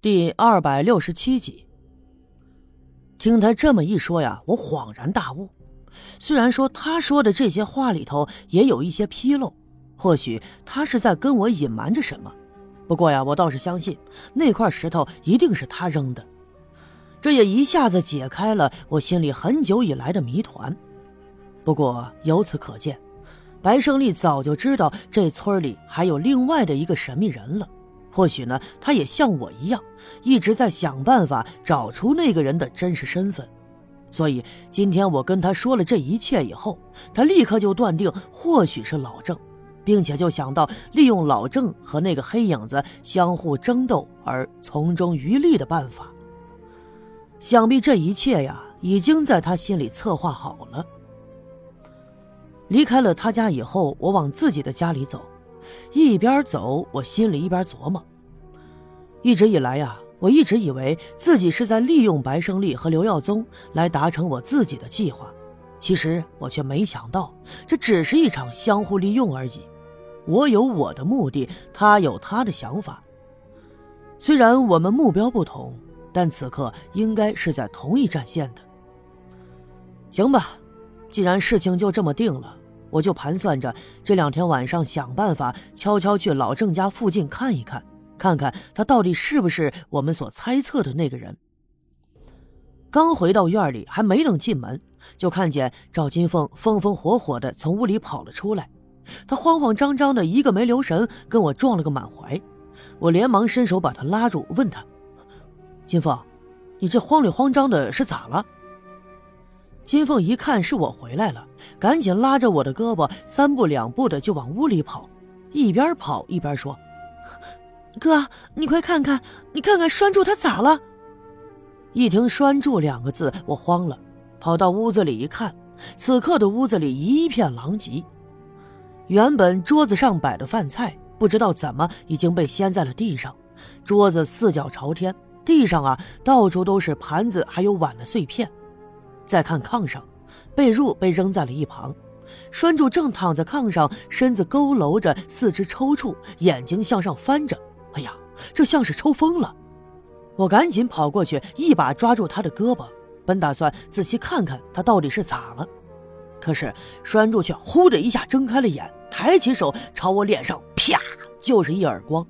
第二百六十七集。听他这么一说呀，我恍然大悟。虽然说他说的这些话里头也有一些纰漏，或许他是在跟我隐瞒着什么。不过呀，我倒是相信那块石头一定是他扔的。这也一下子解开了我心里很久以来的谜团。不过由此可见，白胜利早就知道这村里还有另外的一个神秘人了。或许呢，他也像我一样，一直在想办法找出那个人的真实身份。所以今天我跟他说了这一切以后，他立刻就断定或许是老郑，并且就想到利用老郑和那个黑影子相互争斗而从中渔利的办法。想必这一切呀，已经在他心里策划好了。离开了他家以后，我往自己的家里走，一边走，我心里一边琢磨。一直以来呀。我一直以为自己是在利用白胜利和刘耀宗来达成我自己的计划，其实我却没想到，这只是一场相互利用而已。我有我的目的，他有他的想法。虽然我们目标不同，但此刻应该是在同一战线的。行吧，既然事情就这么定了，我就盘算着这两天晚上想办法悄悄去老郑家附近看一看。看看他到底是不是我们所猜测的那个人。刚回到院里，还没等进门，就看见赵金凤风风火火的从屋里跑了出来。他慌慌张张的，一个没留神，跟我撞了个满怀。我连忙伸手把他拉住，问他：“金凤，你这慌里慌张的是咋了？”金凤一看是我回来了，赶紧拉着我的胳膊，三步两步的就往屋里跑，一边跑一边说。哥，你快看看，你看看拴柱他咋了？一听“拴柱”两个字，我慌了，跑到屋子里一看，此刻的屋子里一片狼藉。原本桌子上摆的饭菜，不知道怎么已经被掀在了地上，桌子四脚朝天，地上啊到处都是盘子还有碗的碎片。再看炕上，被褥被扔在了一旁，栓柱正躺在炕上，身子佝偻着，四肢抽搐，眼睛向上翻着。哎呀，这像是抽风了！我赶紧跑过去，一把抓住他的胳膊，本打算仔细看看他到底是咋了。可是栓柱却呼的一下睁开了眼，抬起手朝我脸上啪就是一耳光。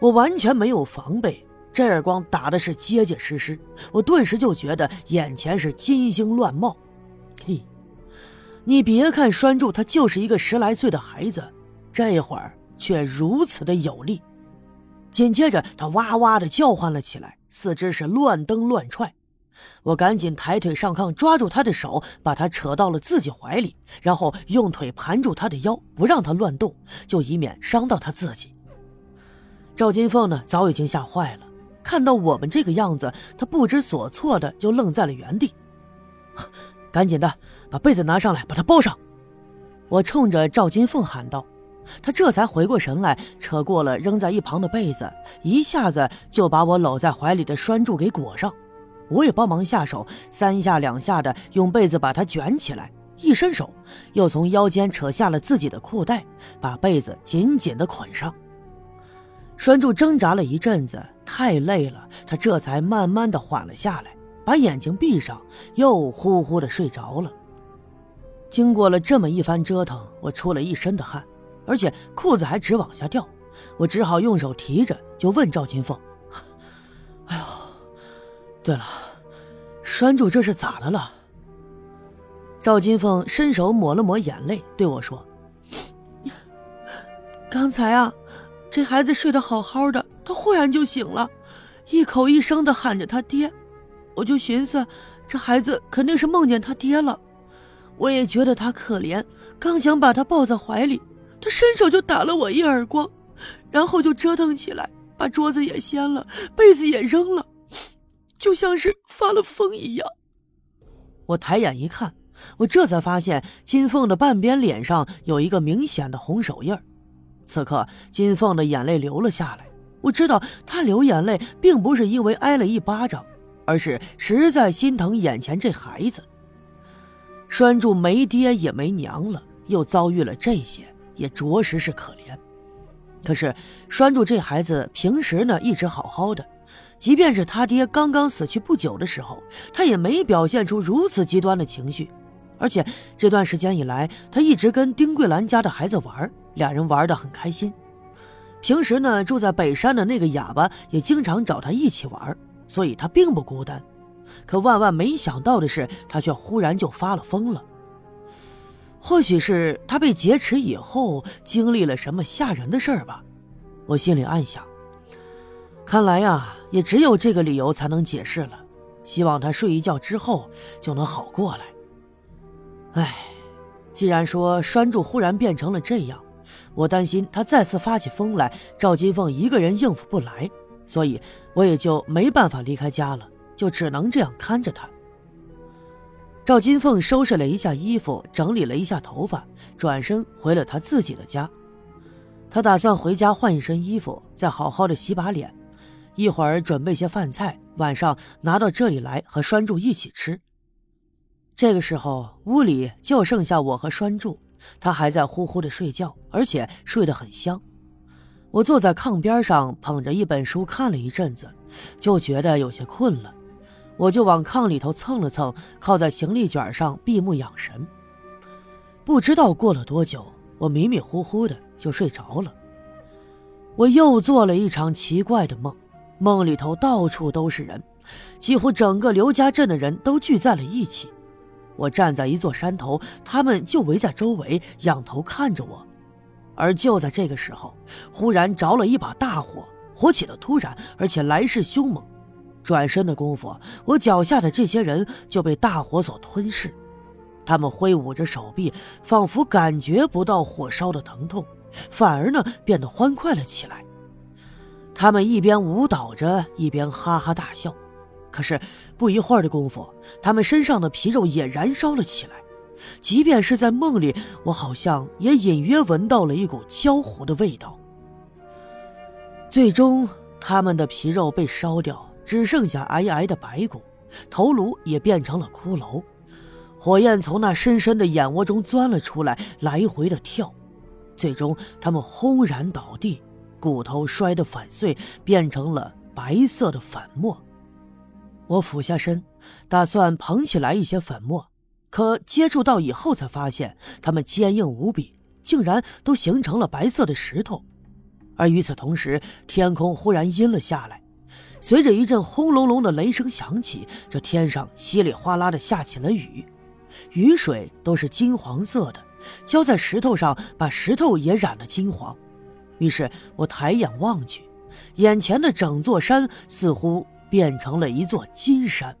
我完全没有防备，这耳光打的是结结实实，我顿时就觉得眼前是金星乱冒。嘿，你别看拴柱他就是一个十来岁的孩子，这会儿却如此的有力。紧接着，他哇哇的叫唤了起来，四肢是乱蹬乱踹。我赶紧抬腿上炕，抓住他的手，把他扯到了自己怀里，然后用腿盘住他的腰，不让他乱动，就以免伤到他自己。赵金凤呢，早已经吓坏了，看到我们这个样子，他不知所措的就愣在了原地。赶紧的，把被子拿上来，把他包上。我冲着赵金凤喊道。他这才回过神来，扯过了扔在一旁的被子，一下子就把我搂在怀里的拴柱给裹上。我也帮忙下手，三下两下的用被子把他卷起来，一伸手又从腰间扯下了自己的裤带，把被子紧紧的捆上。拴柱挣扎了一阵子，太累了，他这才慢慢的缓了下来，把眼睛闭上，又呼呼的睡着了。经过了这么一番折腾，我出了一身的汗。而且裤子还直往下掉，我只好用手提着，就问赵金凤：“哎呦，对了，栓住这是咋的了？”赵金凤伸手抹了抹眼泪，对我说：“刚才啊，这孩子睡得好好的，他忽然就醒了，一口一声的喊着他爹，我就寻思，这孩子肯定是梦见他爹了。我也觉得他可怜，刚想把他抱在怀里。”他伸手就打了我一耳光，然后就折腾起来，把桌子也掀了，被子也扔了，就像是发了疯一样。我抬眼一看，我这才发现金凤的半边脸上有一个明显的红手印此刻，金凤的眼泪流了下来。我知道她流眼泪并不是因为挨了一巴掌，而是实在心疼眼前这孩子。拴住没爹也没娘了，又遭遇了这些。也着实是可怜，可是拴住这孩子平时呢一直好好的，即便是他爹刚刚死去不久的时候，他也没表现出如此极端的情绪。而且这段时间以来，他一直跟丁桂兰家的孩子玩，俩人玩得很开心。平时呢，住在北山的那个哑巴也经常找他一起玩，所以他并不孤单。可万万没想到的是，他却忽然就发了疯了。或许是他被劫持以后经历了什么吓人的事儿吧，我心里暗想。看来呀，也只有这个理由才能解释了。希望他睡一觉之后就能好过来。唉，既然说栓柱忽然变成了这样。我担心他再次发起疯来，赵金凤一个人应付不来，所以我也就没办法离开家了，就只能这样看着他。赵金凤收拾了一下衣服，整理了一下头发，转身回了他自己的家。他打算回家换一身衣服，再好好的洗把脸，一会儿准备些饭菜，晚上拿到这里来和栓柱一起吃。这个时候，屋里就剩下我和栓柱。他还在呼呼的睡觉，而且睡得很香。我坐在炕边上，捧着一本书看了一阵子，就觉得有些困了，我就往炕里头蹭了蹭，靠在行李卷上闭目养神。不知道过了多久，我迷迷糊糊的就睡着了。我又做了一场奇怪的梦，梦里头到处都是人，几乎整个刘家镇的人都聚在了一起。我站在一座山头，他们就围在周围，仰头看着我。而就在这个时候，忽然着了一把大火，火起的突然，而且来势凶猛。转身的功夫，我脚下的这些人就被大火所吞噬。他们挥舞着手臂，仿佛感觉不到火烧的疼痛，反而呢变得欢快了起来。他们一边舞蹈着，一边哈哈大笑。可是不一会儿的功夫，他们身上的皮肉也燃烧了起来。即便是在梦里，我好像也隐约闻到了一股焦糊的味道。最终，他们的皮肉被烧掉，只剩下皑皑的白骨，头颅也变成了骷髅。火焰从那深深的眼窝中钻了出来，来回的跳。最终，他们轰然倒地，骨头摔得粉碎，变成了白色的粉末。我俯下身，打算捧起来一些粉末，可接触到以后才发现，它们坚硬无比，竟然都形成了白色的石头。而与此同时，天空忽然阴了下来，随着一阵轰隆隆的雷声响起，这天上稀里哗啦的下起了雨，雨水都是金黄色的，浇在石头上，把石头也染了金黄。于是我抬眼望去，眼前的整座山似乎。变成了一座金山。